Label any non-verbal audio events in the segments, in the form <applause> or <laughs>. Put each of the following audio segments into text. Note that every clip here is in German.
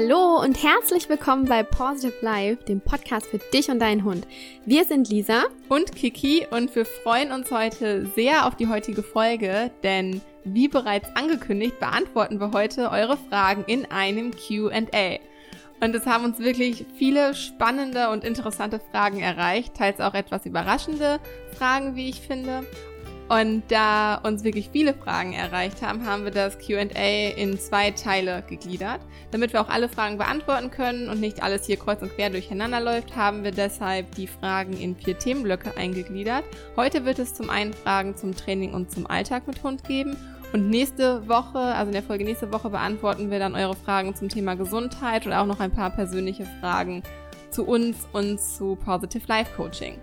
Hallo und herzlich willkommen bei Positive Life, dem Podcast für dich und deinen Hund. Wir sind Lisa und Kiki und wir freuen uns heute sehr auf die heutige Folge, denn wie bereits angekündigt, beantworten wir heute eure Fragen in einem QA. Und es haben uns wirklich viele spannende und interessante Fragen erreicht, teils auch etwas überraschende Fragen, wie ich finde. Und da uns wirklich viele Fragen erreicht haben, haben wir das QA in zwei Teile gegliedert. Damit wir auch alle Fragen beantworten können und nicht alles hier kreuz und quer durcheinander läuft, haben wir deshalb die Fragen in vier Themenblöcke eingegliedert. Heute wird es zum einen Fragen zum Training und zum Alltag mit Hund geben. Und nächste Woche, also in der Folge nächste Woche, beantworten wir dann eure Fragen zum Thema Gesundheit und auch noch ein paar persönliche Fragen zu uns und zu Positive Life Coaching.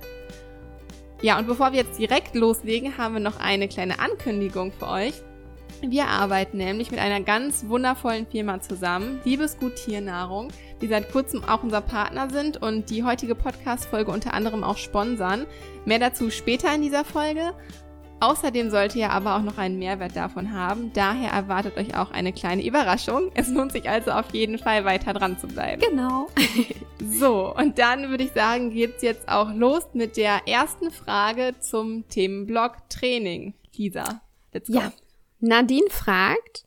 Ja, und bevor wir jetzt direkt loslegen, haben wir noch eine kleine Ankündigung für euch. Wir arbeiten nämlich mit einer ganz wundervollen Firma zusammen, Liebesgut Tiernahrung, die seit kurzem auch unser Partner sind und die heutige Podcast-Folge unter anderem auch sponsern. Mehr dazu später in dieser Folge. Außerdem sollt ihr aber auch noch einen Mehrwert davon haben. Daher erwartet euch auch eine kleine Überraschung. Es lohnt sich also auf jeden Fall weiter dran zu bleiben. Genau. <laughs> so, und dann würde ich sagen, geht's jetzt auch los mit der ersten Frage zum Themenblock Training. Lisa, let's go. Ja. Nadine fragt,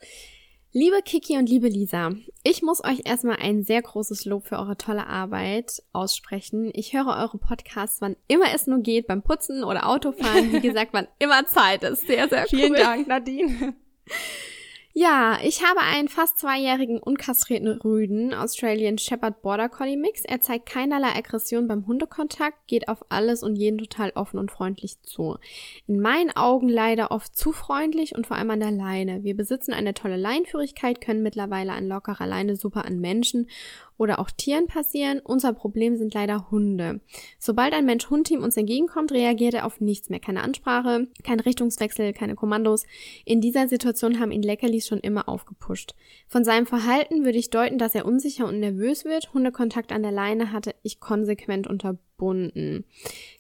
Liebe Kiki und liebe Lisa, ich muss euch erstmal ein sehr großes Lob für eure tolle Arbeit aussprechen. Ich höre eure Podcasts, wann immer es nur geht, beim Putzen oder Autofahren. Wie <laughs> gesagt, wann immer Zeit ist. Sehr, sehr cool. Vielen Dank, Nadine. <laughs> Ja, ich habe einen fast zweijährigen unkastrierten Rüden, Australian Shepherd Border Collie Mix. Er zeigt keinerlei Aggression beim Hundekontakt, geht auf alles und jeden total offen und freundlich zu. In meinen Augen leider oft zu freundlich und vor allem an der Leine. Wir besitzen eine tolle Leinführigkeit, können mittlerweile an lockerer Leine super an Menschen oder auch Tieren passieren. Unser Problem sind leider Hunde. Sobald ein Mensch-Hund-Team uns entgegenkommt, reagiert er auf nichts mehr. Keine Ansprache, kein Richtungswechsel, keine Kommandos. In dieser Situation haben ihn Leckerlis schon immer aufgepusht. Von seinem Verhalten würde ich deuten, dass er unsicher und nervös wird. Hundekontakt an der Leine hatte ich konsequent unterbunden.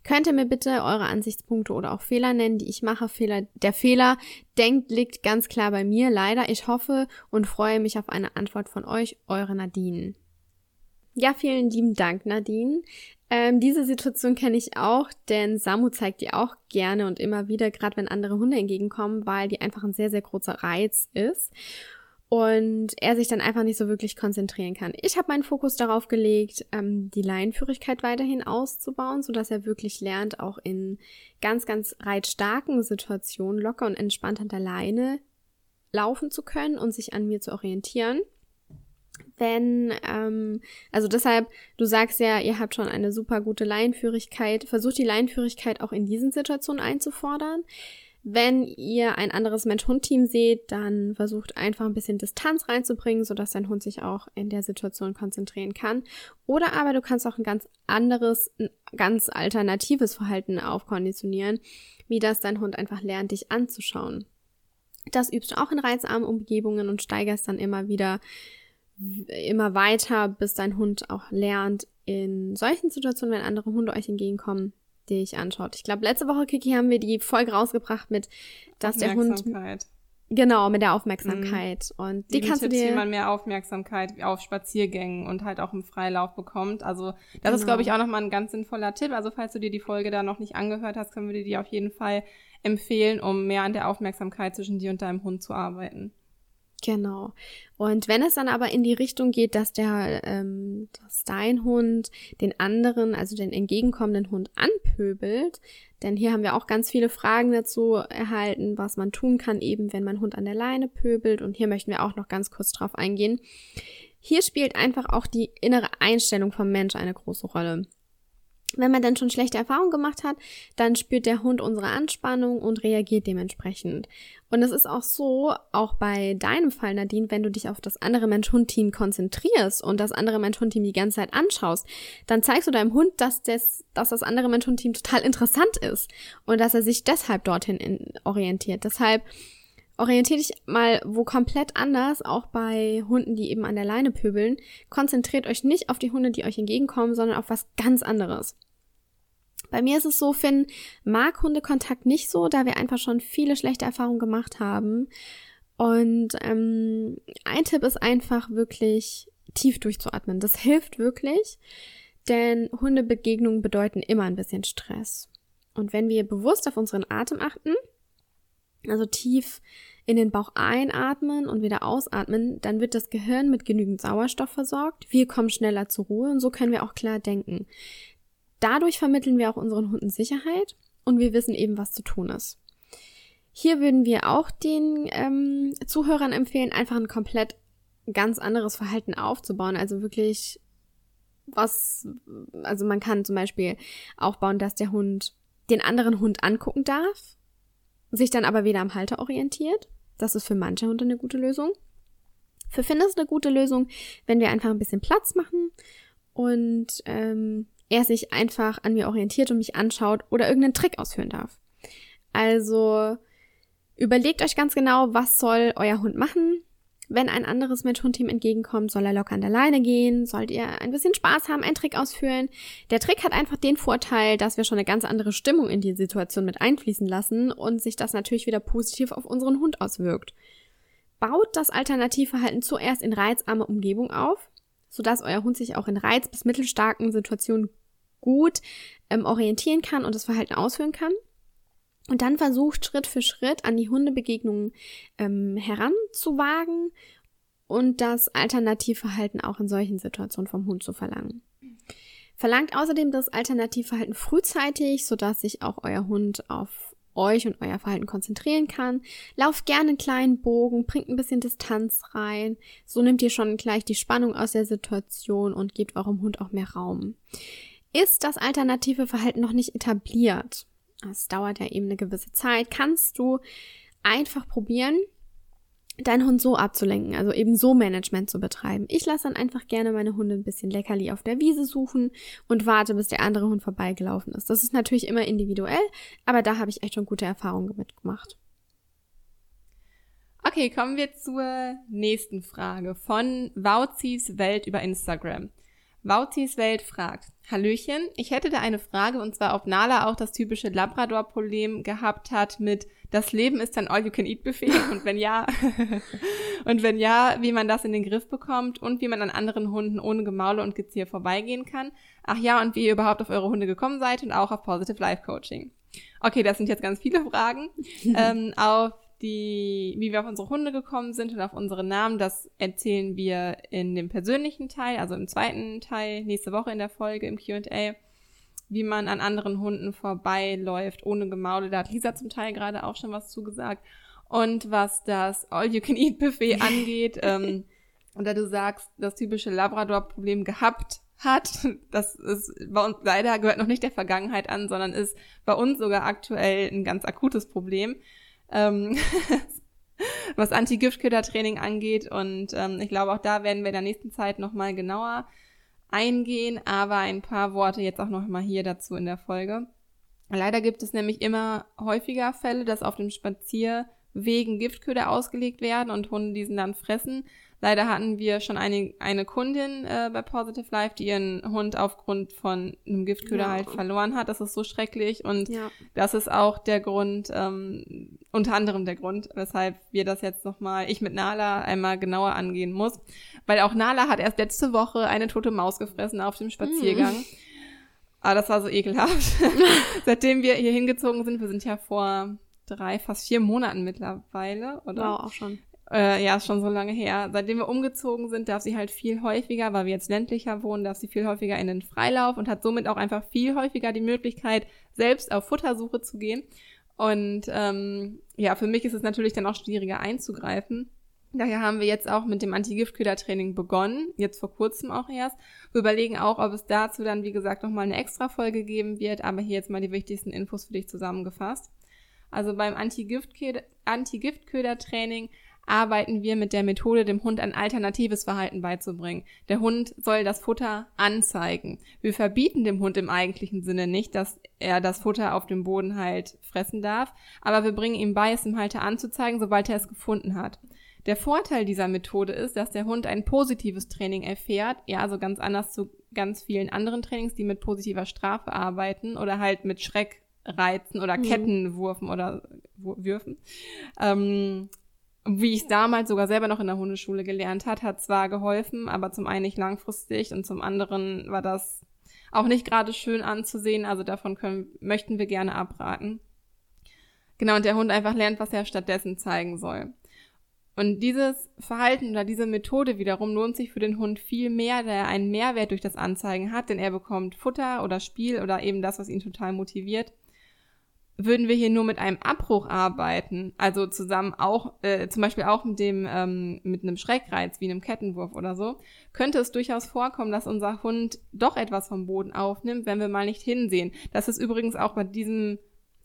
Könnt ihr mir bitte eure Ansichtspunkte oder auch Fehler nennen, die ich mache? Fehler, der Fehler, denkt, liegt ganz klar bei mir. Leider, ich hoffe und freue mich auf eine Antwort von euch, eure Nadine. Ja, vielen lieben Dank, Nadine. Ähm, diese Situation kenne ich auch, denn Samu zeigt die auch gerne und immer wieder, gerade wenn andere Hunde entgegenkommen, weil die einfach ein sehr, sehr großer Reiz ist und er sich dann einfach nicht so wirklich konzentrieren kann. Ich habe meinen Fokus darauf gelegt, ähm, die Leinenführigkeit weiterhin auszubauen, so dass er wirklich lernt, auch in ganz, ganz reitstarken Situationen locker und entspannt an der Leine laufen zu können und sich an mir zu orientieren wenn, ähm, also deshalb, du sagst ja, ihr habt schon eine super gute Leinführigkeit, versucht die Leinführigkeit auch in diesen Situationen einzufordern. Wenn ihr ein anderes Mensch-Hund-Team seht, dann versucht einfach ein bisschen Distanz reinzubringen, sodass dein Hund sich auch in der Situation konzentrieren kann. Oder aber du kannst auch ein ganz anderes, ein ganz alternatives Verhalten aufkonditionieren, wie das dein Hund einfach lernt, dich anzuschauen. Das übst du auch in reizarmen Umgebungen und steigerst dann immer wieder immer weiter, bis dein Hund auch lernt, in solchen Situationen, wenn andere Hunde euch entgegenkommen, dich anschaut. Ich glaube, letzte Woche, Kiki, haben wir die Folge rausgebracht mit, dass der Hund Genau, mit der Aufmerksamkeit. Mhm. Und die, die kannst Tipps, du dir. wie man mehr Aufmerksamkeit auf Spaziergängen und halt auch im Freilauf bekommt. Also, das genau. ist, glaube ich, auch nochmal ein ganz sinnvoller Tipp. Also, falls du dir die Folge da noch nicht angehört hast, können wir dir die auf jeden Fall empfehlen, um mehr an der Aufmerksamkeit zwischen dir und deinem Hund zu arbeiten. Genau. Und wenn es dann aber in die Richtung geht, dass der, ähm, dass dein Hund den anderen, also den entgegenkommenden Hund anpöbelt, denn hier haben wir auch ganz viele Fragen dazu erhalten, was man tun kann, eben wenn mein Hund an der Leine pöbelt. Und hier möchten wir auch noch ganz kurz drauf eingehen. Hier spielt einfach auch die innere Einstellung vom Mensch eine große Rolle. Wenn man dann schon schlechte Erfahrungen gemacht hat, dann spürt der Hund unsere Anspannung und reagiert dementsprechend. Und es ist auch so, auch bei deinem Fall, Nadine, wenn du dich auf das andere Mensch-Hund-Team konzentrierst und das andere Mensch-Hund-Team die ganze Zeit anschaust, dann zeigst du deinem Hund, dass das, dass das andere Mensch-Hund-Team total <laughs> interessant ist und dass er sich deshalb dorthin orientiert. Deshalb orientiert dich mal wo komplett anders, auch bei Hunden, die eben an der Leine pöbeln. Konzentriert euch nicht auf die Hunde, die euch entgegenkommen, sondern auf was ganz anderes. Bei mir ist es so, Finn mag Hundekontakt nicht so, da wir einfach schon viele schlechte Erfahrungen gemacht haben. Und ähm, ein Tipp ist einfach wirklich tief durchzuatmen. Das hilft wirklich, denn Hundebegegnungen bedeuten immer ein bisschen Stress. Und wenn wir bewusst auf unseren Atem achten, also tief in den Bauch einatmen und wieder ausatmen, dann wird das Gehirn mit genügend Sauerstoff versorgt. Wir kommen schneller zur Ruhe und so können wir auch klar denken. Dadurch vermitteln wir auch unseren Hunden Sicherheit und wir wissen eben, was zu tun ist. Hier würden wir auch den ähm, Zuhörern empfehlen, einfach ein komplett ganz anderes Verhalten aufzubauen. Also wirklich was, also man kann zum Beispiel aufbauen, dass der Hund den anderen Hund angucken darf, sich dann aber wieder am Halter orientiert. Das ist für manche Hunde eine gute Lösung. Für Finn ist eine gute Lösung, wenn wir einfach ein bisschen Platz machen und ähm, er sich einfach an mir orientiert und mich anschaut oder irgendeinen Trick ausführen darf. Also überlegt euch ganz genau, was soll euer Hund machen. Wenn ein anderes Mensch-Hund-Team entgegenkommt, soll er locker an der Leine gehen, sollt ihr ein bisschen Spaß haben, einen Trick ausführen. Der Trick hat einfach den Vorteil, dass wir schon eine ganz andere Stimmung in die Situation mit einfließen lassen und sich das natürlich wieder positiv auf unseren Hund auswirkt. Baut das Alternativverhalten zuerst in reizarme Umgebung auf, sodass euer Hund sich auch in reiz- bis mittelstarken Situationen gut ähm, orientieren kann und das Verhalten ausführen kann. Und dann versucht Schritt für Schritt an die Hundebegegnungen ähm, heranzuwagen und das Alternativverhalten auch in solchen Situationen vom Hund zu verlangen. Verlangt außerdem das Alternativverhalten frühzeitig, sodass sich auch euer Hund auf euch und euer Verhalten konzentrieren kann. Lauft gerne einen kleinen Bogen, bringt ein bisschen Distanz rein. So nehmt ihr schon gleich die Spannung aus der Situation und gebt eurem Hund auch mehr Raum. Ist das alternative Verhalten noch nicht etabliert, es dauert ja eben eine gewisse Zeit, kannst du einfach probieren, deinen Hund so abzulenken, also eben so Management zu betreiben. Ich lasse dann einfach gerne meine Hunde ein bisschen Leckerli auf der Wiese suchen und warte, bis der andere Hund vorbeigelaufen ist. Das ist natürlich immer individuell, aber da habe ich echt schon gute Erfahrungen mitgemacht. Okay, kommen wir zur nächsten Frage von Wauzis Welt über Instagram. Wauzis Welt fragt, Hallöchen, ich hätte da eine Frage und zwar, ob Nala auch das typische Labrador-Problem gehabt hat mit das Leben ist ein All-You-Can-Eat-Buffet <laughs> und wenn ja, <laughs> und wenn ja, wie man das in den Griff bekommt und wie man an anderen Hunden ohne Gemaule und Gezier vorbeigehen kann. Ach ja, und wie ihr überhaupt auf eure Hunde gekommen seid und auch auf Positive Life Coaching. Okay, das sind jetzt ganz viele Fragen. <laughs> ähm, auf die, wie wir auf unsere Hunde gekommen sind und auf unsere Namen, das erzählen wir in dem persönlichen Teil, also im zweiten Teil, nächste Woche in der Folge im Q&A, wie man an anderen Hunden vorbeiläuft, ohne Gemaule. Da hat Lisa zum Teil gerade auch schon was zugesagt. Und was das All-You-Can-Eat-Buffet <laughs> angeht, ähm, oder du sagst, das typische Labrador-Problem gehabt hat, das ist bei uns leider gehört noch nicht der Vergangenheit an, sondern ist bei uns sogar aktuell ein ganz akutes Problem ähm, <laughs> was Anti-Giftköder-Training angeht. Und ähm, ich glaube, auch da werden wir in der nächsten Zeit nochmal genauer eingehen. Aber ein paar Worte jetzt auch nochmal hier dazu in der Folge. Leider gibt es nämlich immer häufiger Fälle, dass auf dem Spazierwegen Giftköder ausgelegt werden und Hunde diesen dann fressen. Leider hatten wir schon eine, eine Kundin äh, bei Positive Life, die ihren Hund aufgrund von einem Giftköder ja. halt verloren hat. Das ist so schrecklich und ja. das ist auch der Grund, ähm, unter anderem der Grund, weshalb wir das jetzt nochmal, ich mit Nala einmal genauer angehen muss. Weil auch Nala hat erst letzte Woche eine tote Maus gefressen auf dem Spaziergang. Mm. Aber das war so ekelhaft. <laughs> Seitdem wir hier hingezogen sind, wir sind ja vor drei, fast vier Monaten mittlerweile, oder? Wow, auch schon. Äh, ja, ist schon so lange her. Seitdem wir umgezogen sind, darf sie halt viel häufiger, weil wir jetzt ländlicher wohnen, darf sie viel häufiger in den Freilauf und hat somit auch einfach viel häufiger die Möglichkeit, selbst auf Futtersuche zu gehen. Und ähm, ja, für mich ist es natürlich dann auch schwieriger einzugreifen. Daher haben wir jetzt auch mit dem Anti-Giftköder-Training begonnen, jetzt vor kurzem auch erst. Wir überlegen auch, ob es dazu dann, wie gesagt, nochmal eine extra Folge geben wird, aber hier jetzt mal die wichtigsten Infos für dich zusammengefasst. Also beim Anti-Giftköder-Training arbeiten wir mit der Methode, dem Hund ein alternatives Verhalten beizubringen. Der Hund soll das Futter anzeigen. Wir verbieten dem Hund im eigentlichen Sinne nicht, dass er das Futter auf dem Boden halt fressen darf, aber wir bringen ihm bei, es dem Halter anzuzeigen, sobald er es gefunden hat. Der Vorteil dieser Methode ist, dass der Hund ein positives Training erfährt, ja, also ganz anders zu ganz vielen anderen Trainings, die mit positiver Strafe arbeiten oder halt mit Schreckreizen oder mhm. Kettenwurfen oder Würfen. Ähm, wie ich damals sogar selber noch in der Hundeschule gelernt hat, hat zwar geholfen, aber zum einen nicht langfristig und zum anderen war das auch nicht gerade schön anzusehen. Also davon können, möchten wir gerne abraten. Genau, und der Hund einfach lernt, was er stattdessen zeigen soll. Und dieses Verhalten oder diese Methode wiederum lohnt sich für den Hund viel mehr, da er einen Mehrwert durch das Anzeigen hat, denn er bekommt Futter oder Spiel oder eben das, was ihn total motiviert würden wir hier nur mit einem Abbruch arbeiten, also zusammen auch, äh, zum Beispiel auch mit dem, ähm, mit einem Schreckreiz wie einem Kettenwurf oder so, könnte es durchaus vorkommen, dass unser Hund doch etwas vom Boden aufnimmt, wenn wir mal nicht hinsehen. Das ist übrigens auch bei diesem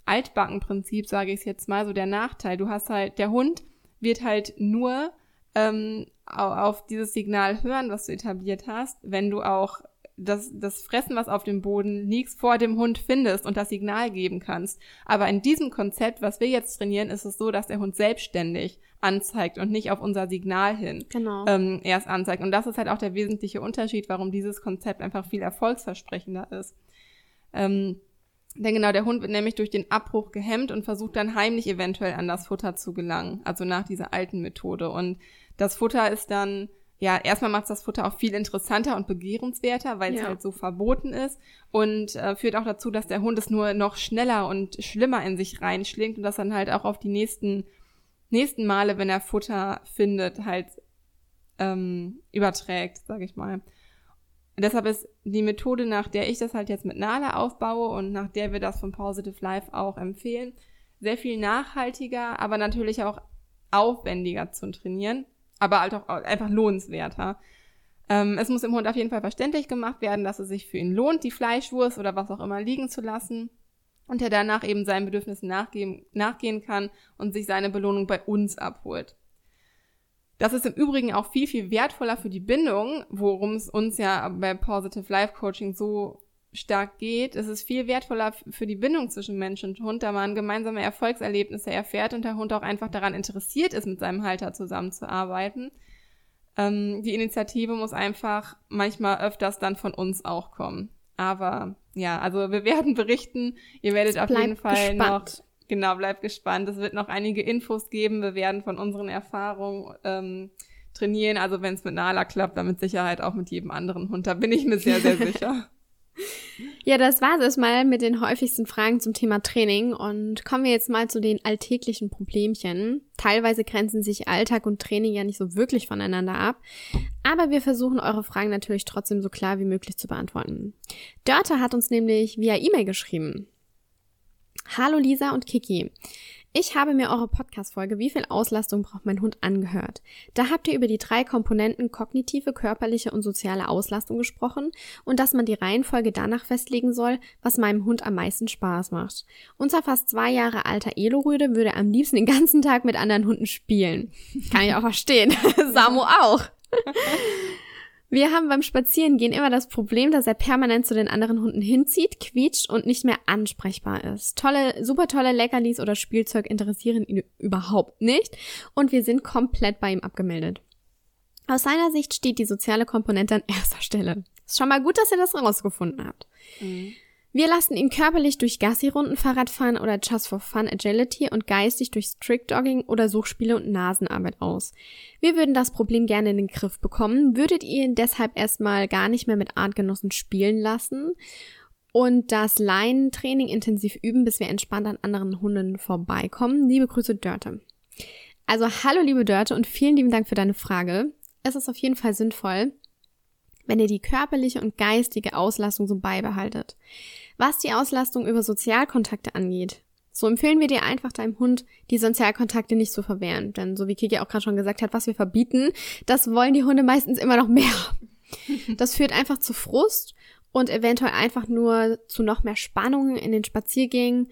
Altbackenprinzip, sage ich jetzt mal, so der Nachteil. Du hast halt, der Hund wird halt nur ähm, auf dieses Signal hören, was du etabliert hast, wenn du auch das, das Fressen, was auf dem Boden liegt, vor dem Hund findest und das Signal geben kannst. Aber in diesem Konzept, was wir jetzt trainieren, ist es so, dass der Hund selbstständig anzeigt und nicht auf unser Signal hin genau. ähm, erst anzeigt. Und das ist halt auch der wesentliche Unterschied, warum dieses Konzept einfach viel erfolgsversprechender ist. Ähm, denn genau, der Hund wird nämlich durch den Abbruch gehemmt und versucht dann heimlich eventuell an das Futter zu gelangen, also nach dieser alten Methode. Und das Futter ist dann ja, erstmal macht das Futter auch viel interessanter und begehrenswerter, weil es ja. halt so verboten ist und äh, führt auch dazu, dass der Hund es nur noch schneller und schlimmer in sich reinschlingt und das dann halt auch auf die nächsten nächsten Male, wenn er Futter findet, halt ähm, überträgt, sag ich mal. deshalb ist die Methode, nach der ich das halt jetzt mit Nala aufbaue und nach der wir das von Positive Life auch empfehlen, sehr viel nachhaltiger, aber natürlich auch aufwendiger zu trainieren aber halt auch einfach lohnenswerter. Ähm, es muss dem Hund auf jeden Fall verständlich gemacht werden, dass es sich für ihn lohnt, die Fleischwurst oder was auch immer liegen zu lassen und er danach eben seinen Bedürfnissen nachgehen, nachgehen kann und sich seine Belohnung bei uns abholt. Das ist im Übrigen auch viel, viel wertvoller für die Bindung, worum es uns ja bei Positive Life Coaching so stark geht. Es ist viel wertvoller für die Bindung zwischen Mensch und Hund, da man gemeinsame Erfolgserlebnisse erfährt und der Hund auch einfach daran interessiert ist, mit seinem Halter zusammenzuarbeiten. Ähm, die Initiative muss einfach manchmal öfters dann von uns auch kommen. Aber ja, also wir <laughs> werden berichten. Ihr werdet auf jeden Fall gespannt. noch, genau, bleibt gespannt. Es wird noch einige Infos geben. Wir werden von unseren Erfahrungen ähm, trainieren. Also wenn es mit Nala klappt, dann mit Sicherheit auch mit jedem anderen Hund. Da bin ich mir sehr, sehr <laughs> sicher. Ja, das war es mal mit den häufigsten Fragen zum Thema Training und kommen wir jetzt mal zu den alltäglichen Problemchen. Teilweise grenzen sich Alltag und Training ja nicht so wirklich voneinander ab, aber wir versuchen eure Fragen natürlich trotzdem so klar wie möglich zu beantworten. Dörte hat uns nämlich via E-Mail geschrieben. Hallo Lisa und Kiki. Ich habe mir eure Podcast-Folge Wie viel Auslastung braucht mein Hund angehört. Da habt ihr über die drei Komponenten kognitive, körperliche und soziale Auslastung gesprochen und dass man die Reihenfolge danach festlegen soll, was meinem Hund am meisten Spaß macht. Unser fast zwei Jahre alter Elo-Rüde würde am liebsten den ganzen Tag mit anderen Hunden spielen. Kann ich auch verstehen. <laughs> Samu auch. Wir haben beim Spazierengehen immer das Problem, dass er permanent zu den anderen Hunden hinzieht, quietscht und nicht mehr ansprechbar ist. Tolle, super tolle Leckerlis oder Spielzeug interessieren ihn überhaupt nicht und wir sind komplett bei ihm abgemeldet. Aus seiner Sicht steht die soziale Komponente an erster Stelle. Ist schon mal gut, dass ihr das rausgefunden habt. Mhm. Wir lassen ihn körperlich durch Gassi-Runden, Fahrradfahren oder Just for Fun Agility und geistig durch Strict Dogging oder Suchspiele und Nasenarbeit aus. Wir würden das Problem gerne in den Griff bekommen, würdet ihr ihn deshalb erstmal gar nicht mehr mit Artgenossen spielen lassen und das Leinentraining intensiv üben, bis wir entspannt an anderen Hunden vorbeikommen. Liebe Grüße, Dörte. Also hallo liebe Dörte und vielen lieben Dank für deine Frage. Es ist auf jeden Fall sinnvoll, wenn ihr die körperliche und geistige Auslastung so beibehaltet. Was die Auslastung über Sozialkontakte angeht, so empfehlen wir dir einfach deinem Hund, die Sozialkontakte nicht zu verwehren. Denn so wie Kiki auch gerade schon gesagt hat, was wir verbieten, das wollen die Hunde meistens immer noch mehr. <laughs> Das führt einfach zu Frust und eventuell einfach nur zu noch mehr Spannungen in den Spaziergängen.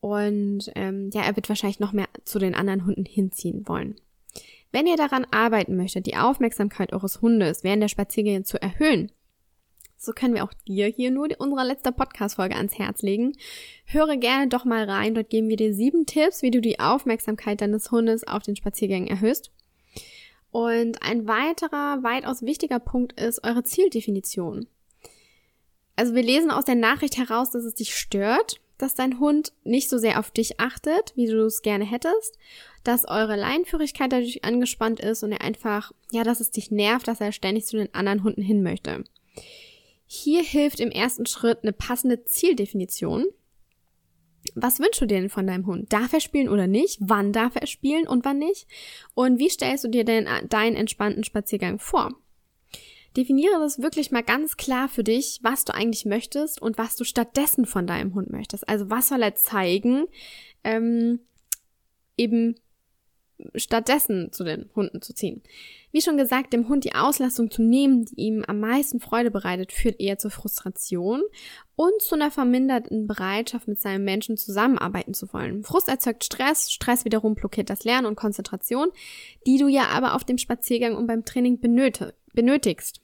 Und ähm, ja, er wird wahrscheinlich noch mehr zu den anderen Hunden hinziehen wollen. Wenn ihr daran arbeiten möchtet, die Aufmerksamkeit eures Hundes während der Spaziergänge zu erhöhen, so können wir auch dir hier nur unsere letzte Podcast-Folge ans Herz legen. Höre gerne doch mal rein. Dort geben wir dir sieben Tipps, wie du die Aufmerksamkeit deines Hundes auf den Spaziergängen erhöhst. Und ein weiterer, weitaus wichtiger Punkt ist eure Zieldefinition. Also wir lesen aus der Nachricht heraus, dass es dich stört, dass dein Hund nicht so sehr auf dich achtet, wie du es gerne hättest, dass eure Leinführigkeit dadurch angespannt ist und er einfach, ja, dass es dich nervt, dass er ständig zu den anderen Hunden hin möchte. Hier hilft im ersten Schritt eine passende Zieldefinition. Was wünschst du dir denn von deinem Hund? Darf er spielen oder nicht? Wann darf er spielen und wann nicht? Und wie stellst du dir denn deinen entspannten Spaziergang vor? Definiere das wirklich mal ganz klar für dich, was du eigentlich möchtest und was du stattdessen von deinem Hund möchtest. Also was soll er zeigen, ähm, eben stattdessen zu den Hunden zu ziehen. Wie schon gesagt, dem Hund die Auslastung zu nehmen, die ihm am meisten Freude bereitet, führt eher zur Frustration und zu einer verminderten Bereitschaft, mit seinem Menschen zusammenarbeiten zu wollen. Frust erzeugt Stress, Stress wiederum blockiert das Lernen und Konzentration, die du ja aber auf dem Spaziergang und beim Training benötigst.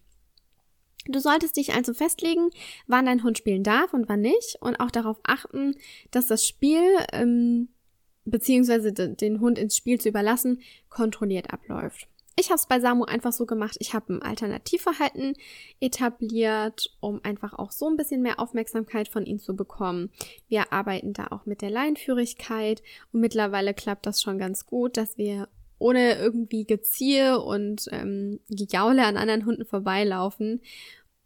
Du solltest dich also festlegen, wann dein Hund spielen darf und wann nicht und auch darauf achten, dass das Spiel ähm, beziehungsweise den Hund ins Spiel zu überlassen kontrolliert abläuft. Ich habe es bei Samu einfach so gemacht, ich habe ein Alternativverhalten etabliert, um einfach auch so ein bisschen mehr Aufmerksamkeit von ihm zu bekommen. Wir arbeiten da auch mit der Leinführigkeit und mittlerweile klappt das schon ganz gut, dass wir ohne irgendwie Geziehe und ähm, Gejaule an anderen Hunden vorbeilaufen.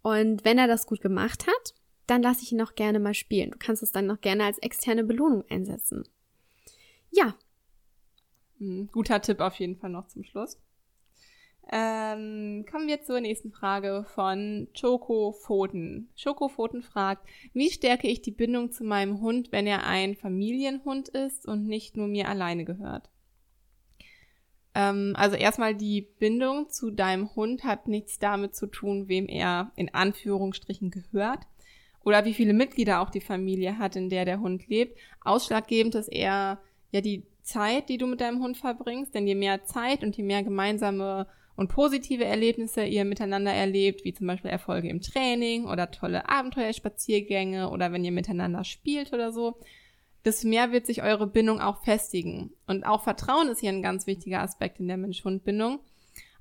Und wenn er das gut gemacht hat, dann lasse ich ihn auch gerne mal spielen. Du kannst es dann noch gerne als externe Belohnung einsetzen. Ja. Hm, guter Tipp auf jeden Fall noch zum Schluss. Ähm, kommen wir zur nächsten Frage von. Choco Pfoten fragt, wie stärke ich die Bindung zu meinem Hund, wenn er ein Familienhund ist und nicht nur mir alleine gehört? Ähm, also erstmal die Bindung zu deinem Hund hat nichts damit zu tun, wem er in Anführungsstrichen gehört oder wie viele Mitglieder auch die Familie hat, in der der Hund lebt. Ausschlaggebend ist eher ja die Zeit, die du mit deinem Hund verbringst, denn je mehr Zeit und je mehr gemeinsame und positive Erlebnisse ihr miteinander erlebt, wie zum Beispiel Erfolge im Training oder tolle Abenteuerspaziergänge oder wenn ihr miteinander spielt oder so, desto mehr wird sich eure Bindung auch festigen. Und auch Vertrauen ist hier ein ganz wichtiger Aspekt in der Mensch-Hund-Bindung.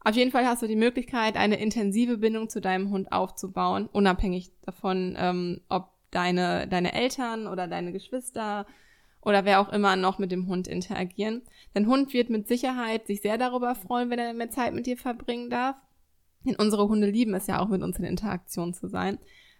Auf jeden Fall hast du die Möglichkeit, eine intensive Bindung zu deinem Hund aufzubauen, unabhängig davon, ähm, ob deine, deine Eltern oder deine Geschwister oder wer auch immer noch mit dem Hund interagieren. Dein Hund wird mit Sicherheit sich sehr darüber freuen, wenn er mehr Zeit mit dir verbringen darf. Denn unsere Hunde lieben es ja auch, mit uns in Interaktion zu sein.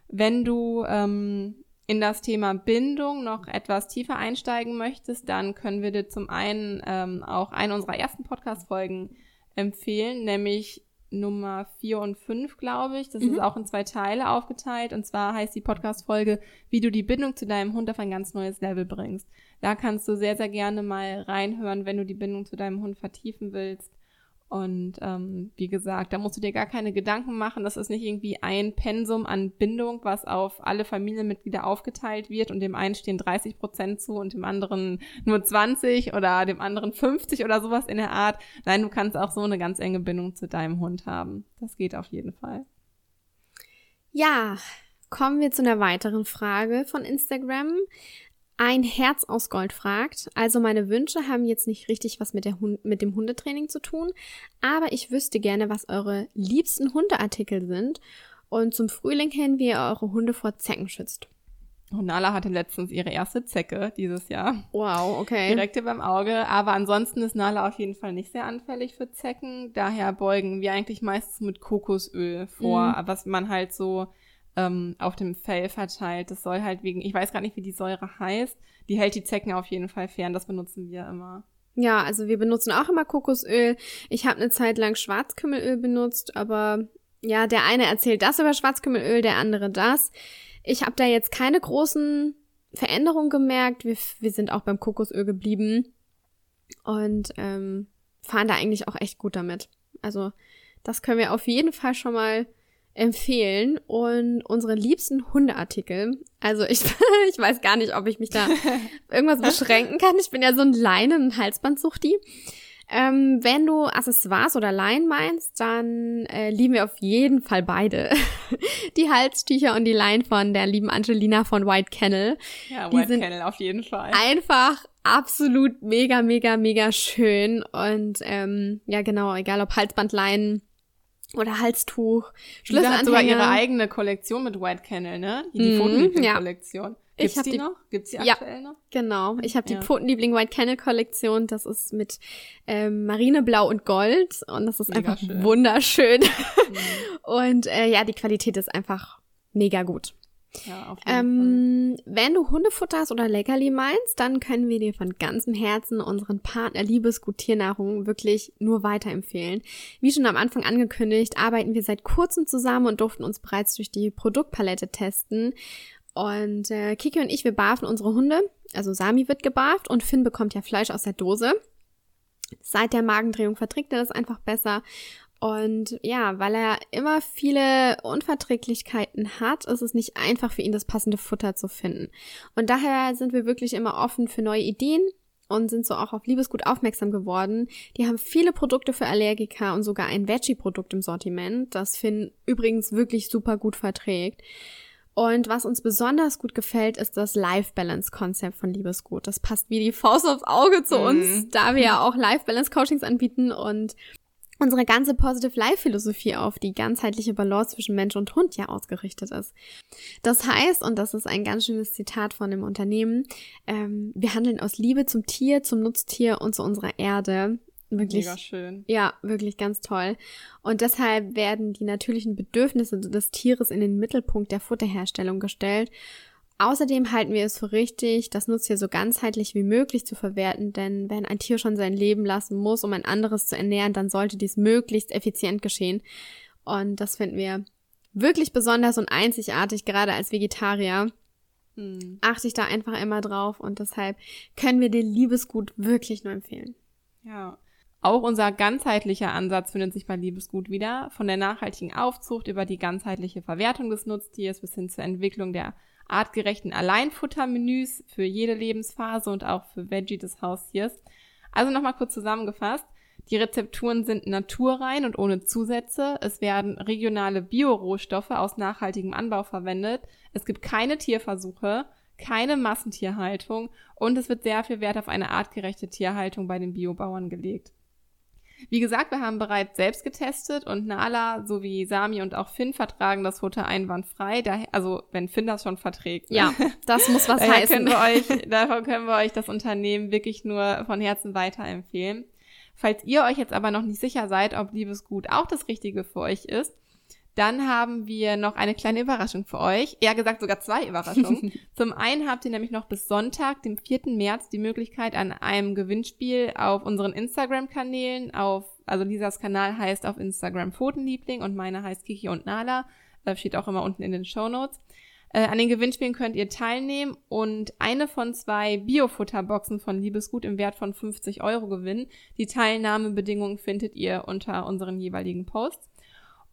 Wenn du ähm, in das Thema Bindung noch etwas tiefer einsteigen möchtest, dann können wir dir zum einen ähm, auch eine unserer ersten Podcast-Folgen empfehlen, nämlich Nummer 4 und 5, glaube ich. Das mhm. ist auch in zwei Teile aufgeteilt. Und zwar heißt die Podcast-Folge, wie du die Bindung zu deinem Hund auf ein ganz neues Level bringst. Da kannst du sehr, sehr gerne mal reinhören, wenn du die Bindung zu deinem Hund vertiefen willst. Und ähm, wie gesagt, da musst du dir gar keine Gedanken machen. Das ist nicht irgendwie ein Pensum an Bindung, was auf alle Familienmitglieder aufgeteilt wird und dem einen stehen 30 Prozent zu und dem anderen nur 20 oder dem anderen 50 oder sowas in der Art. Nein, du kannst auch so eine ganz enge Bindung zu deinem Hund haben. Das geht auf jeden Fall. Ja, kommen wir zu einer weiteren Frage von Instagram. Ein Herz aus Gold fragt, also meine Wünsche haben jetzt nicht richtig was mit, der Hund, mit dem Hundetraining zu tun, aber ich wüsste gerne, was eure liebsten Hundeartikel sind und zum Frühling hin, wie ihr eure Hunde vor Zecken schützt. Und Nala hatte letztens ihre erste Zecke dieses Jahr. Wow, okay. Direkt hier beim Auge. Aber ansonsten ist Nala auf jeden Fall nicht sehr anfällig für Zecken. Daher beugen wir eigentlich meistens mit Kokosöl vor, mhm. was man halt so ähm, auf dem Fell verteilt. Das soll halt wegen, ich weiß gar nicht, wie die Säure heißt. Die hält die Zecken auf jeden Fall fern. Das benutzen wir immer. Ja, also wir benutzen auch immer Kokosöl. Ich habe eine Zeit lang Schwarzkümmelöl benutzt, aber ja, der eine erzählt das über Schwarzkümmelöl, der andere das. Ich habe da jetzt keine großen Veränderungen gemerkt. Wir, wir sind auch beim Kokosöl geblieben und ähm, fahren da eigentlich auch echt gut damit. Also das können wir auf jeden Fall schon mal empfehlen und unsere liebsten Hundeartikel. Also ich, <laughs> ich weiß gar nicht, ob ich mich da <laughs> irgendwas beschränken kann. Ich bin ja so ein Leinen- und Halsbandsuchti. Ähm, wenn du Accessoires oder Leinen meinst, dann äh, lieben wir auf jeden Fall beide. <laughs> die Halstücher und die Leinen von der lieben Angelina von White Kennel. Ja, White die Kennel auf jeden Fall. Einfach absolut mega, mega, mega schön. Und ähm, ja, genau, egal ob Halsbandleinen oder Halstuch. Schlüsselanhänger. hat sogar ihre eigene Kollektion mit White Kennel, ne? Die, die mm. Ja. Gibt's ich habe die, die noch? Gibt's die Ja. aktuell noch? Genau, ich habe die Ja. Pfotenliebling White Candle Kollektion. Das ist mit ähm, Marineblau und Gold und das ist Mega einfach schön. wunderschön. Mhm. <laughs> Und äh, ja, die Qualität ist einfach mega gut. Ja. Ähm, wenn du Hundefutter hast oder Leckerli meinst, dann können wir dir von ganzem Herzen unseren Partner Liebesgut Tiernahrung wirklich nur weiterempfehlen. Wie schon am Anfang angekündigt, arbeiten wir seit kurzem zusammen und durften uns bereits durch die Produktpalette testen. Und äh, Kiki und ich, wir barfen unsere Hunde. Also Sami wird gebarft und Finn bekommt ja Fleisch aus der Dose. Seit der Magendrehung verträgt er das einfach besser. Und ja, weil er immer viele Unverträglichkeiten hat, ist es nicht einfach für ihn, das passende Futter zu finden. Und daher sind wir wirklich immer offen für neue Ideen und sind so auch auf Liebesgut aufmerksam geworden. Die haben viele Produkte für Allergiker und sogar ein Veggie-Produkt im Sortiment, das Finn übrigens wirklich super gut verträgt. Und was uns besonders gut gefällt, ist das Life-Balance-Konzept von Liebesgut. Das passt wie die Faust aufs Auge zu uns, Mhm. da wir ja auch Life-Balance-Coachings anbieten und unsere ganze Positive Life Philosophie auf die ganzheitliche Balance zwischen Mensch und Hund ja ausgerichtet ist. Das heißt, und das ist ein ganz schönes Zitat von dem Unternehmen, ähm, wir handeln aus Liebe zum Tier, zum Nutztier und zu unserer Erde. Wirklich, Mega schön. ja, wirklich ganz toll. Und deshalb werden die natürlichen Bedürfnisse des Tieres in den Mittelpunkt der Futterherstellung gestellt. Außerdem halten wir es für richtig, das Nutztier so ganzheitlich wie möglich zu verwerten, denn wenn ein Tier schon sein Leben lassen muss, um ein anderes zu ernähren, dann sollte dies möglichst effizient geschehen. Und das finden wir wirklich besonders und einzigartig, gerade als Vegetarier. Mhm. Achte ich da einfach immer drauf und deshalb können wir dir Liebesgut wirklich nur empfehlen. Ja. Auch unser ganzheitlicher Ansatz findet sich bei Liebesgut wieder. Von der nachhaltigen Aufzucht über die ganzheitliche Verwertung des Nutztiers bis hin zur Entwicklung der artgerechten Alleinfuttermenüs für jede Lebensphase und auch für Veggie des Haustiers. Also nochmal kurz zusammengefasst. Die Rezepturen sind naturrein und ohne Zusätze. Es werden regionale Biorohstoffe aus nachhaltigem Anbau verwendet. Es gibt keine Tierversuche, keine Massentierhaltung und es wird sehr viel Wert auf eine artgerechte Tierhaltung bei den Biobauern gelegt. Wie gesagt, wir haben bereits selbst getestet und Nala sowie Sami und auch Finn vertragen das Futter einwandfrei. Daher, also wenn Finn das schon verträgt. ne? Ja, das muss was <laughs> Daher heißen. können wir euch, davon können wir euch das Unternehmen wirklich nur von Herzen weiterempfehlen. Falls ihr euch jetzt aber noch nicht sicher seid, ob Liebesgut auch das Richtige für euch ist, dann haben wir noch eine kleine Überraschung für euch. Eher gesagt sogar zwei Überraschungen. <laughs> Zum einen habt ihr nämlich noch bis Sonntag, dem 4. März, die Möglichkeit an einem Gewinnspiel auf unseren Instagram-Kanälen, auf, also Lisas Kanal heißt auf Instagram Pfotenliebling und meine heißt Kiki und Nala, äh, steht auch immer unten in den Show Notes. Äh, an den Gewinnspielen könnt ihr teilnehmen und eine von zwei Biofutterboxen von Liebesgut im Wert von 50 Euro gewinnen. Die Teilnahmebedingungen findet ihr unter unseren jeweiligen Posts.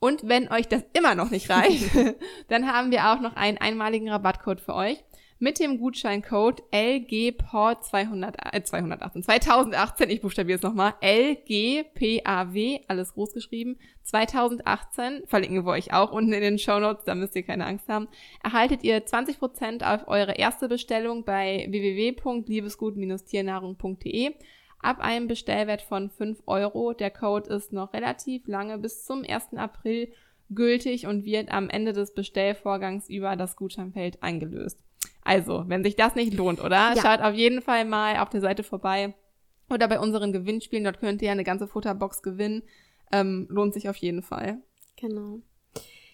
Und wenn euch das immer noch nicht reicht, <laughs> dann haben wir auch noch einen einmaligen Rabattcode für euch. Mit dem Gutscheincode LGPOR200, äh, 218, 2018, ich buchstabiere es nochmal, LGPAW, alles groß geschrieben, 2018, verlinken wir euch auch unten in den Show Notes, da müsst ihr keine Angst haben, erhaltet ihr 20% auf eure erste Bestellung bei www.liebesgut-tiernahrung.de ab einem Bestellwert von 5 Euro. Der Code ist noch relativ lange bis zum 1. April gültig und wird am Ende des Bestellvorgangs über das Gutscheinfeld eingelöst. Also, wenn sich das nicht lohnt, oder? Ja. Schaut auf jeden Fall mal auf der Seite vorbei oder bei unseren Gewinnspielen. Dort könnt ihr eine ganze Futterbox gewinnen. Ähm, lohnt sich auf jeden Fall. Genau.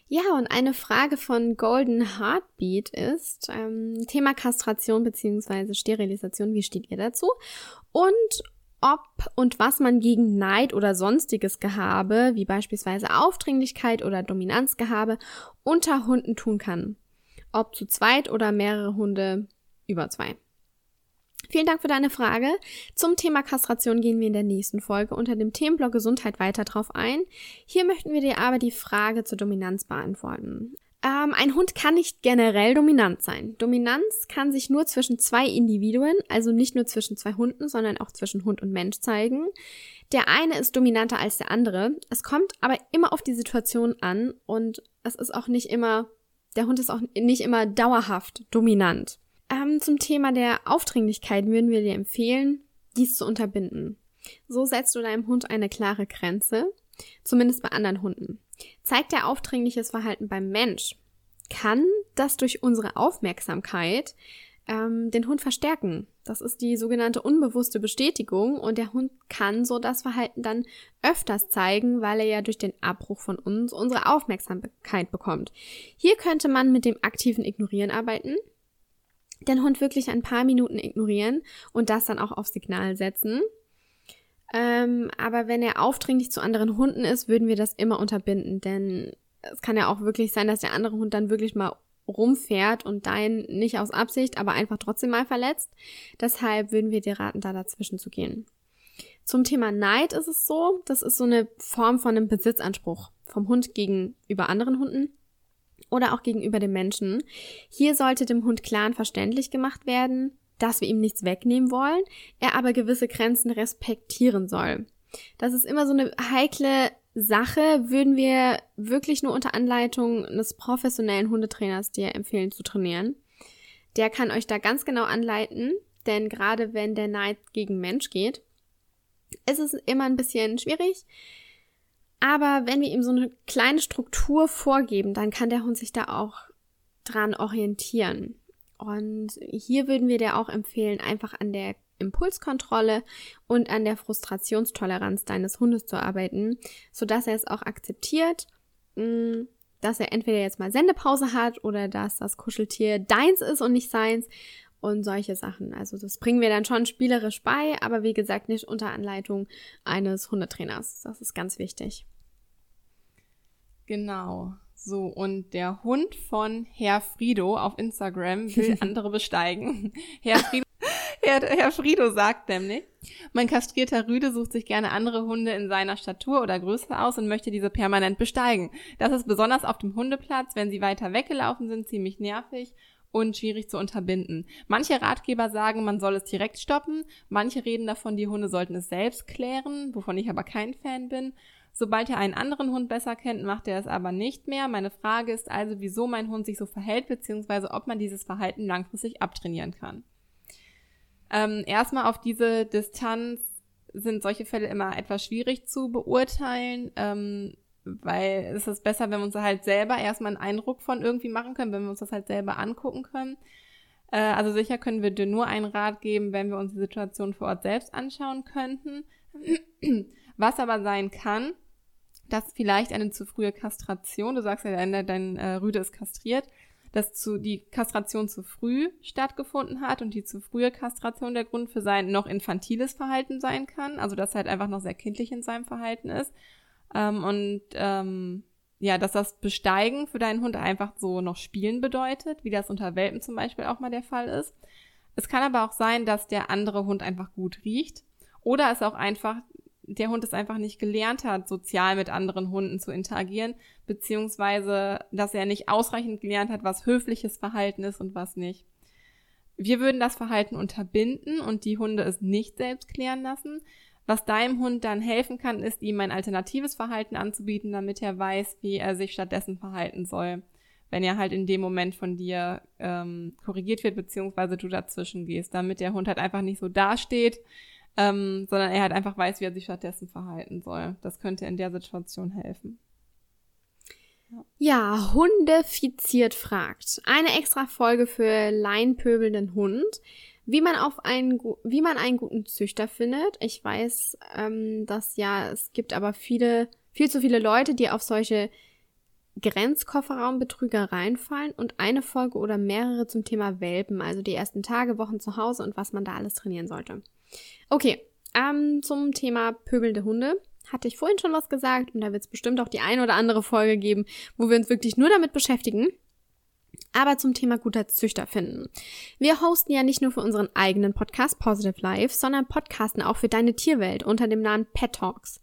Ja, und eine Frage von Golden Heartbeat ist ähm, Thema Kastration beziehungsweise Sterilisation. Wie steht ihr dazu? Und ob und was man gegen Neid oder sonstiges Gehabe, wie beispielsweise Aufdringlichkeit oder Dominanzgehabe, unter Hunden tun kann. Ob zu zweit oder mehrere Hunde über zwei. Vielen Dank für deine Frage. Zum Thema Kastration gehen wir in der nächsten Folge unter dem Themenblock Gesundheit weiter drauf ein. Hier möchten wir dir aber die Frage zur Dominanz beantworten. Ähm, ein Hund kann nicht generell dominant sein. Dominanz kann sich nur zwischen zwei Individuen, also nicht nur zwischen zwei Hunden, sondern auch zwischen Hund und Mensch zeigen. Der eine ist dominanter als der andere. Es kommt aber immer auf die Situation an und es ist auch nicht immer, der Hund ist auch nicht immer dauerhaft dominant. Ähm, zum Thema der Aufdringlichkeit würden wir dir empfehlen, dies zu unterbinden. So setzt du deinem Hund eine klare Grenze, zumindest bei anderen Hunden. Zeigt er aufdringliches Verhalten beim Mensch, kann das durch unsere Aufmerksamkeit ähm, den Hund verstärken. Das ist die sogenannte unbewusste Bestätigung und der Hund kann so das Verhalten dann öfters zeigen, weil er ja durch den Abbruch von uns unsere Aufmerksamkeit bekommt. Hier könnte man mit dem aktiven Ignorieren arbeiten. Den Hund wirklich ein paar Minuten ignorieren und das dann auch auf Signal setzen. Ähm, aber wenn er aufdringlich zu anderen Hunden ist, würden wir das immer unterbinden, denn es kann ja auch wirklich sein, dass der andere Hund dann wirklich mal rumfährt und dein nicht aus Absicht, aber einfach trotzdem mal verletzt. Deshalb würden wir dir raten, da dazwischen zu gehen. Zum Thema Neid ist es so, das ist so eine Form von einem Besitzanspruch vom Hund gegenüber anderen Hunden oder auch gegenüber dem Menschen. Hier sollte dem Hund klar und verständlich gemacht werden, dass wir ihm nichts wegnehmen wollen, er aber gewisse Grenzen respektieren soll. Das ist immer so eine heikle Sache, würden wir wirklich nur unter Anleitung eines professionellen Hundetrainers dir empfehlen zu trainieren. Der kann euch da ganz genau anleiten, denn gerade wenn der Neid gegen Mensch geht, ist es immer ein bisschen schwierig. Aber wenn wir ihm so eine kleine Struktur vorgeben, dann kann der Hund sich da auch dran orientieren. Und hier würden wir dir auch empfehlen, einfach an der Impulskontrolle und an der Frustrationstoleranz deines Hundes zu arbeiten, sodass er es auch akzeptiert, mm, dass er entweder jetzt mal Sendepause hat oder dass das Kuscheltier deins ist und nicht seins und solche Sachen. Also das bringen wir dann schon spielerisch bei, aber wie gesagt nicht unter Anleitung eines Hundetrainers. Das ist ganz wichtig. Genau. So, und der Hund von Herr Frido auf Instagram will <laughs> andere besteigen. <laughs> Herr Frido, <laughs> Herr, Herr Frido sagt nämlich, mein kastrierter Rüde sucht sich gerne andere Hunde in seiner Statur oder Größe aus und möchte diese permanent besteigen. Das ist besonders auf dem Hundeplatz, wenn sie weiter weggelaufen sind, ziemlich nervig und schwierig zu unterbinden. Manche Ratgeber sagen, man soll es direkt stoppen, manche reden davon, die Hunde sollten es selbst klären, wovon ich aber kein Fan bin. Sobald er einen anderen Hund besser kennt, macht er es aber nicht mehr. Meine Frage ist also, wieso mein Hund sich so verhält, beziehungsweise ob man dieses Verhalten langfristig abtrainieren kann. Ähm, erstmal auf diese Distanz sind solche Fälle immer etwas schwierig zu beurteilen, ähm, weil es ist besser, wenn wir uns halt selber erstmal einen Eindruck von irgendwie machen können, wenn wir uns das halt selber angucken können. Äh, also sicher können wir dir nur einen Rat geben, wenn wir uns die Situation vor Ort selbst anschauen könnten. <clears throat> Was aber sein kann, dass vielleicht eine zu frühe Kastration, du sagst ja, dein, dein äh, Rüde ist kastriert, dass zu, die Kastration zu früh stattgefunden hat und die zu frühe Kastration der Grund für sein noch infantiles Verhalten sein kann, also dass er halt einfach noch sehr kindlich in seinem Verhalten ist. Ähm, und ähm, ja, dass das Besteigen für deinen Hund einfach so noch Spielen bedeutet, wie das unter Welpen zum Beispiel auch mal der Fall ist. Es kann aber auch sein, dass der andere Hund einfach gut riecht. Oder es auch einfach der Hund es einfach nicht gelernt hat, sozial mit anderen Hunden zu interagieren, beziehungsweise dass er nicht ausreichend gelernt hat, was höfliches Verhalten ist und was nicht. Wir würden das Verhalten unterbinden und die Hunde es nicht selbst klären lassen. Was deinem Hund dann helfen kann, ist ihm ein alternatives Verhalten anzubieten, damit er weiß, wie er sich stattdessen verhalten soll, wenn er halt in dem Moment von dir ähm, korrigiert wird, beziehungsweise du dazwischen gehst, damit der Hund halt einfach nicht so dasteht, ähm, sondern er halt einfach weiß, wie er sich stattdessen verhalten soll. Das könnte in der Situation helfen. Ja, Hundefiziert fragt. Eine extra Folge für leinpöbelnden Hund. Wie man auf einen, wie man einen guten Züchter findet. Ich weiß, ähm, dass ja, es gibt aber viele, viel zu viele Leute, die auf solche Grenzkofferraumbetrüger reinfallen und eine Folge oder mehrere zum Thema Welpen, also die ersten Tage, Wochen zu Hause und was man da alles trainieren sollte. Okay, ähm, zum Thema pöbelnde Hunde hatte ich vorhin schon was gesagt und da wird es bestimmt auch die eine oder andere Folge geben, wo wir uns wirklich nur damit beschäftigen. Aber zum Thema guter Züchter finden. Wir hosten ja nicht nur für unseren eigenen Podcast Positive Life, sondern podcasten auch für deine Tierwelt unter dem Namen Pet Talks.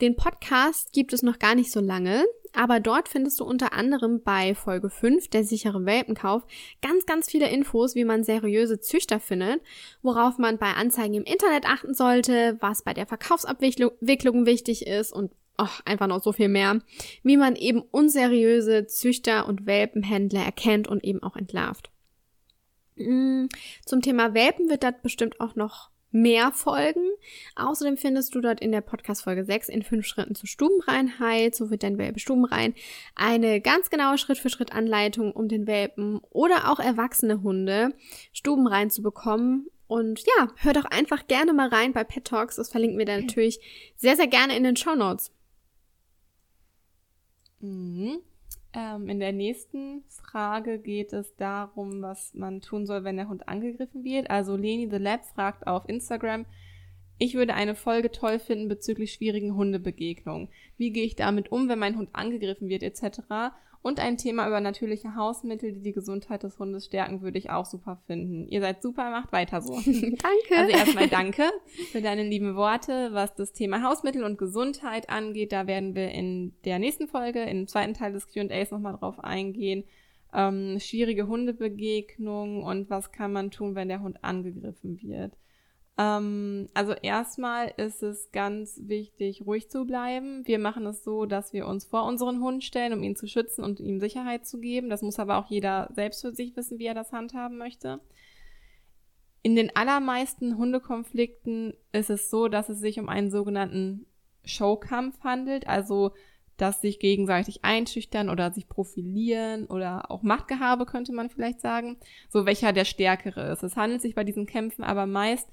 Den Podcast gibt es noch gar nicht so lange, aber dort findest du unter anderem bei Folge 5, der sichere Welpenkauf, ganz, ganz viele Infos, wie man seriöse Züchter findet, worauf man bei Anzeigen im Internet achten sollte, was bei der Verkaufsabwicklung wichtig ist und oh, einfach noch so viel mehr, wie man eben unseriöse Züchter und Welpenhändler erkennt und eben auch entlarvt. Mm, zum Thema Welpen wird das bestimmt auch noch mehr folgen. Außerdem findest du dort in der Podcast-Folge 6 in 5 Schritten zur Stubenreinheit, so wird dein Welpe stubenrein, eine ganz genaue Schritt-für-Schritt-Anleitung, um den Welpen oder auch erwachsene Hunde stubenrein zu bekommen. Und ja, hör doch einfach gerne mal rein bei Pet Talks. Das verlinken wir dann natürlich sehr, sehr gerne in den Show Notes. Mhm. Ähm, in der nächsten Frage geht es darum, was man tun soll, wenn der Hund angegriffen wird. Also Leni the Lab fragt auf Instagram, ich würde eine Folge toll finden bezüglich schwierigen Hundebegegnungen. Wie gehe ich damit um, wenn mein Hund angegriffen wird etc. Und ein Thema über natürliche Hausmittel, die die Gesundheit des Hundes stärken, würde ich auch super finden. Ihr seid super, macht weiter so. <laughs> danke. Also erstmal danke für deine lieben Worte. Was das Thema Hausmittel und Gesundheit angeht, da werden wir in der nächsten Folge, im zweiten Teil des Q&As nochmal drauf eingehen. Ähm, schwierige Hundebegegnungen und was kann man tun, wenn der Hund angegriffen wird. Ähm, also erstmal ist es ganz wichtig, ruhig zu bleiben. Wir machen es so, dass wir uns vor unseren Hund stellen, um ihn zu schützen und ihm Sicherheit zu geben. Das muss aber auch jeder selbst für sich wissen, wie er das handhaben möchte. In den allermeisten Hundekonflikten ist es so, dass es sich um einen sogenannten Showkampf handelt, also dass sich gegenseitig einschüchtern oder sich profilieren oder auch Machtgehabe könnte man vielleicht sagen, so welcher der stärkere ist. Es handelt sich bei diesen Kämpfen aber meist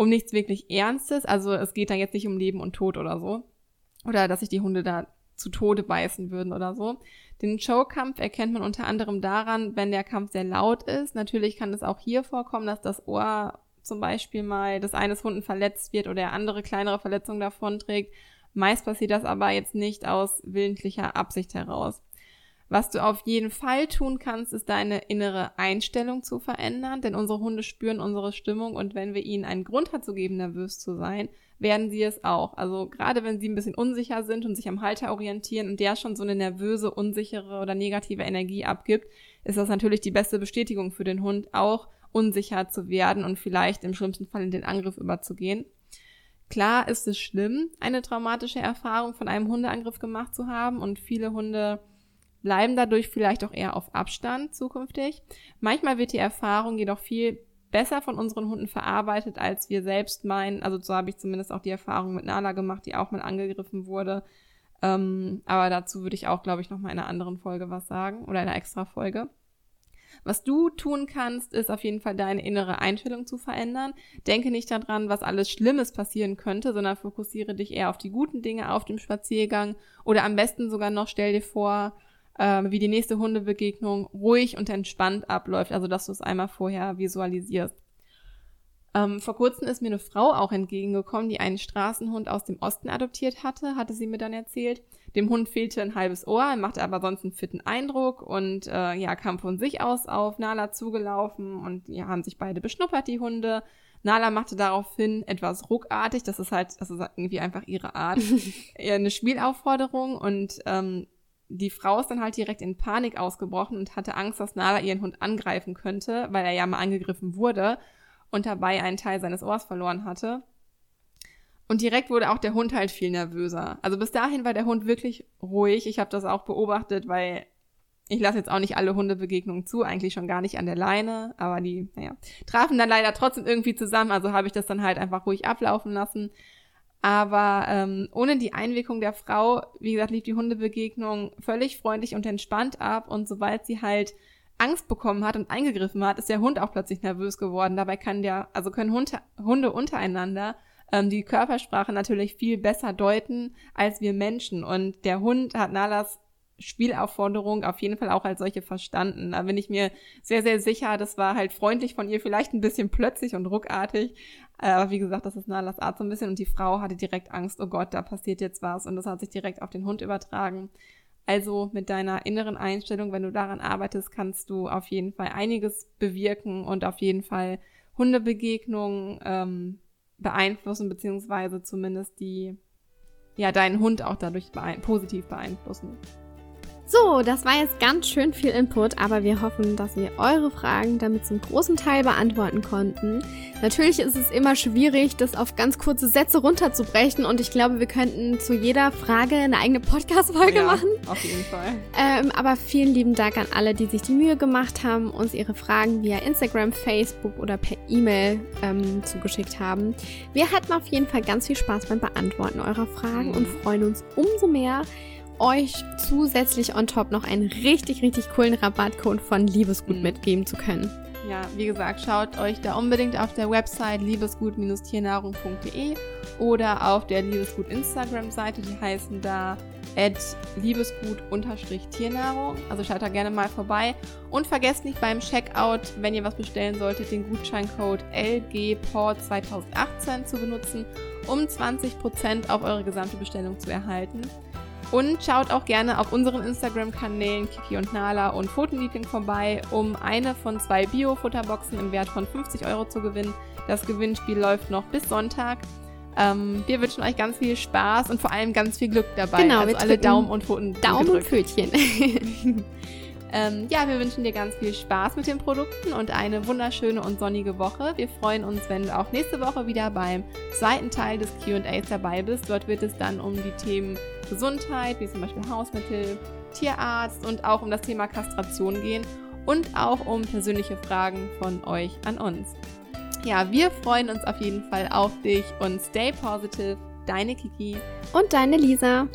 um nichts wirklich Ernstes. Also es geht da jetzt nicht um Leben und Tod oder so. Oder dass sich die Hunde da zu Tode beißen würden oder so. Den Showkampf erkennt man unter anderem daran, wenn der Kampf sehr laut ist. Natürlich kann es auch hier vorkommen, dass das Ohr zum Beispiel mal des eines Hunden verletzt wird oder der andere kleinere Verletzungen davon trägt. Meist passiert das aber jetzt nicht aus willentlicher Absicht heraus. Was du auf jeden Fall tun kannst, ist deine innere Einstellung zu verändern, denn unsere Hunde spüren unsere Stimmung und wenn wir ihnen einen Grund dazu geben, nervös zu sein, werden sie es auch. Also gerade wenn sie ein bisschen unsicher sind und sich am Halter orientieren und der schon so eine nervöse, unsichere oder negative Energie abgibt, ist das natürlich die beste Bestätigung für den Hund, auch unsicher zu werden und vielleicht im schlimmsten Fall in den Angriff überzugehen. Klar ist es schlimm, eine traumatische Erfahrung von einem Hundeangriff gemacht zu haben und viele Hunde bleiben dadurch vielleicht auch eher auf Abstand zukünftig. Manchmal wird die Erfahrung jedoch viel besser von unseren Hunden verarbeitet, als wir selbst meinen. Also so habe ich zumindest auch die Erfahrung mit Nala gemacht, die auch mal angegriffen wurde. Ähm, aber dazu würde ich auch, glaube ich, noch mal in einer anderen Folge was sagen oder in einer extra Folge. Was du tun kannst, ist auf jeden Fall deine innere Einstellung zu verändern. Denke nicht daran, was alles Schlimmes passieren könnte, sondern fokussiere dich eher auf die guten Dinge auf dem Spaziergang oder am besten sogar noch stell dir vor, ähm, wie die nächste Hundebegegnung ruhig und entspannt abläuft, also dass du es einmal vorher visualisierst. Ähm, vor kurzem ist mir eine Frau auch entgegengekommen, die einen Straßenhund aus dem Osten adoptiert hatte, hatte sie mir dann erzählt. Dem Hund fehlte ein halbes Ohr, machte aber sonst einen fitten Eindruck und äh, ja, kam von sich aus auf Nala zugelaufen und ja, haben sich beide beschnuppert, die Hunde. Nala machte daraufhin etwas ruckartig, das ist halt, das ist irgendwie einfach ihre Art, <laughs> eine Spielaufforderung und ähm, die Frau ist dann halt direkt in Panik ausgebrochen und hatte Angst, dass Nala ihren Hund angreifen könnte, weil er ja mal angegriffen wurde und dabei einen Teil seines Ohrs verloren hatte. Und direkt wurde auch der Hund halt viel nervöser. Also bis dahin war der Hund wirklich ruhig. Ich habe das auch beobachtet, weil ich lasse jetzt auch nicht alle Hundebegegnungen zu, eigentlich schon gar nicht an der Leine, aber die, naja, trafen dann leider trotzdem irgendwie zusammen, also habe ich das dann halt einfach ruhig ablaufen lassen. Aber ähm, ohne die Einwirkung der Frau, wie gesagt, lief die Hundebegegnung völlig freundlich und entspannt ab. Und sobald sie halt Angst bekommen hat und eingegriffen hat, ist der Hund auch plötzlich nervös geworden. Dabei kann der, also können Hunde, Hunde untereinander ähm, die Körpersprache natürlich viel besser deuten als wir Menschen. Und der Hund hat Nalas Spielaufforderung auf jeden Fall auch als solche verstanden. Da bin ich mir sehr, sehr sicher, das war halt freundlich von ihr, vielleicht ein bisschen plötzlich und ruckartig. Aber wie gesagt, das ist Nalas Art so ein bisschen und die Frau hatte direkt Angst, oh Gott, da passiert jetzt was und das hat sich direkt auf den Hund übertragen. Also mit deiner inneren Einstellung, wenn du daran arbeitest, kannst du auf jeden Fall einiges bewirken und auf jeden Fall Hundebegegnungen ähm, beeinflussen, beziehungsweise zumindest die, ja, deinen Hund auch dadurch beein positiv beeinflussen. So, das war jetzt ganz schön viel Input, aber wir hoffen, dass wir eure Fragen damit zum großen Teil beantworten konnten. Natürlich ist es immer schwierig, das auf ganz kurze Sätze runterzubrechen und ich glaube, wir könnten zu jeder Frage eine eigene Podcast-Folge ja, machen. Auf jeden Fall. Ähm, aber vielen lieben Dank an alle, die sich die Mühe gemacht haben, uns ihre Fragen via Instagram, Facebook oder per E-Mail ähm, zugeschickt haben. Wir hatten auf jeden Fall ganz viel Spaß beim Beantworten eurer Fragen Mhm. und freuen uns umso mehr, euch zusätzlich on top noch einen richtig, richtig coolen Rabattcode von Liebesgut Mhm. mitgeben zu können. Ja, wie gesagt, schaut euch da unbedingt auf der Website liebesgut-tiernahrung.de oder auf der Liebesgut Instagram-Seite, die heißen da liebesgut-tiernahrung. Also schaut da gerne mal vorbei. Und vergesst nicht beim Checkout, wenn ihr was bestellen solltet, den Gutscheincode LGPORT2018 zu benutzen, um 20% auf eure gesamte Bestellung zu erhalten. Und schaut auch gerne auf unseren Instagram-Kanälen Kiki und Nala und Pfotenliebling vorbei, um eine von zwei Bio-Futterboxen im Wert von 50 Euro zu gewinnen. Das Gewinnspiel läuft noch bis Sonntag. Ähm, wir wünschen euch ganz viel Spaß und vor allem ganz viel Glück dabei. Genau, also wir alle Daumen und Pfoten. Daumen und. Pfötchen. <laughs> Ähm, ja, wir wünschen dir ganz viel Spaß mit den Produkten und eine wunderschöne und sonnige Woche. Wir freuen uns, wenn du auch nächste Woche wieder beim zweiten Teil des QAs dabei bist. Dort wird es dann um die Themen Gesundheit, wie zum Beispiel Hausmittel, Tierarzt und auch um das Thema Kastration gehen und auch um persönliche Fragen von euch an uns. Ja, wir freuen uns auf jeden Fall auf dich und stay positive. Deine Kiki. Und deine Lisa.